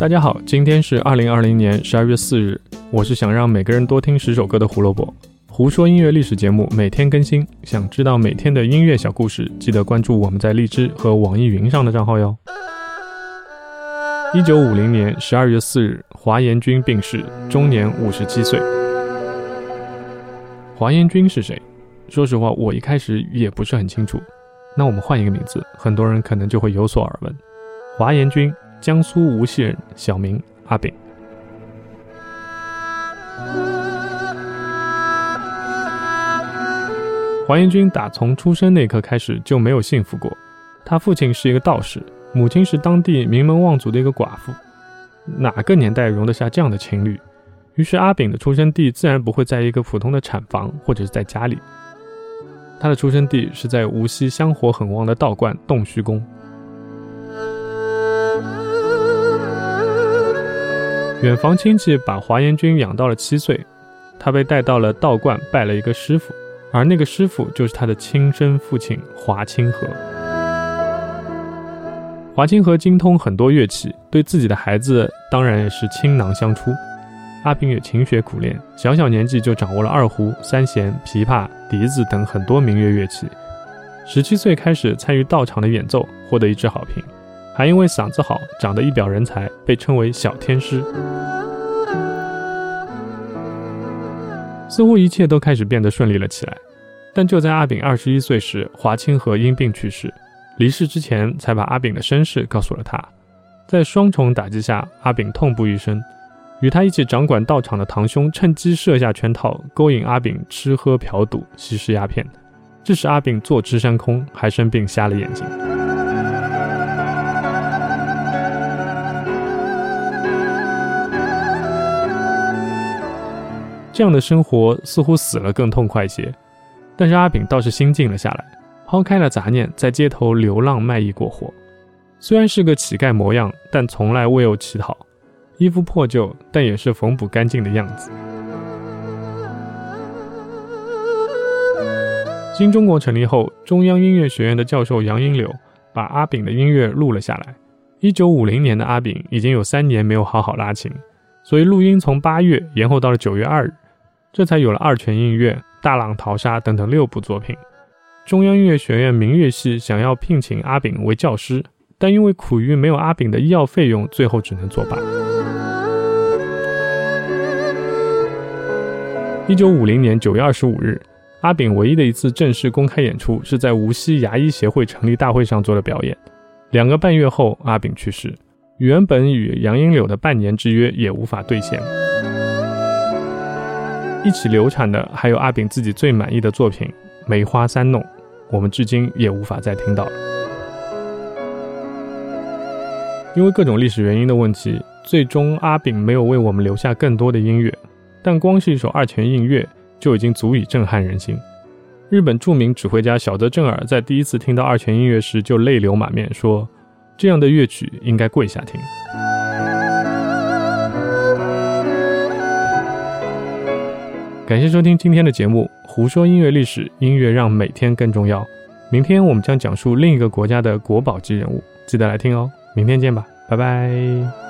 大家好，今天是二零二零年十二月四日。我是想让每个人多听十首歌的胡萝卜。胡说音乐历史节目每天更新，想知道每天的音乐小故事，记得关注我们在荔枝和网易云上的账号哟。一九五零年十二月四日，华严君病逝，终年五十七岁。华严君是谁？说实话，我一开始也不是很清楚。那我们换一个名字，很多人可能就会有所耳闻。华严君。江苏无锡人，小名阿炳。华严君打从出生那一刻开始就没有幸福过。他父亲是一个道士，母亲是当地名门望族的一个寡妇。哪个年代容得下这样的情侣？于是阿炳的出生地自然不会在一个普通的产房，或者是在家里。他的出生地是在无锡香火很旺的道观洞虚宫。远房亲戚把华严君养到了七岁，他被带到了道观拜了一个师傅，而那个师傅就是他的亲生父亲华清河。华清河精通很多乐器，对自己的孩子当然也是倾囊相出。阿炳也勤学苦练，小小年纪就掌握了二胡、三弦、琵琶、笛子等很多民乐乐器。十七岁开始参与道场的演奏，获得一致好评。还因为嗓子好，长得一表人才，被称为小天师。似乎一切都开始变得顺利了起来，但就在阿炳二十一岁时，华清河因病去世。离世之前，才把阿炳的身世告诉了他。在双重打击下，阿炳痛不欲生。与他一起掌管道场的堂兄趁机设下圈套，勾引阿炳吃喝嫖赌、吸食鸦片，致使阿炳坐吃山空，还生病瞎了眼睛。这样的生活似乎死了更痛快些，但是阿炳倒是心静了下来，抛开了杂念，在街头流浪卖艺过活。虽然是个乞丐模样，但从来未有乞讨，衣服破旧，但也是缝补干净的样子。新中国成立后，中央音乐学院的教授杨英柳把阿炳的音乐录了下来。一九五零年的阿炳已经有三年没有好好拉琴，所以录音从八月延后到了九月二日。这才有了《二泉映月》《大浪淘沙》等等六部作品。中央音乐学院民乐系想要聘请阿炳为教师，但因为苦于没有阿炳的医药费用，最后只能作罢。一九五零年九月二十五日，阿炳唯一的一次正式公开演出是在无锡牙医协会成立大会上做的表演。两个半月后，阿炳去世，原本与杨英柳的半年之约也无法兑现。一起流产的还有阿炳自己最满意的作品《梅花三弄》，我们至今也无法再听到了。因为各种历史原因的问题，最终阿炳没有为我们留下更多的音乐，但光是一首《二泉映月》就已经足以震撼人心。日本著名指挥家小泽征尔在第一次听到《二泉映月》时就泪流满面，说：“这样的乐曲应该跪下听。”感谢收听今天的节目，胡说音乐历史，音乐让每天更重要。明天我们将讲述另一个国家的国宝级人物，记得来听哦。明天见吧，拜拜。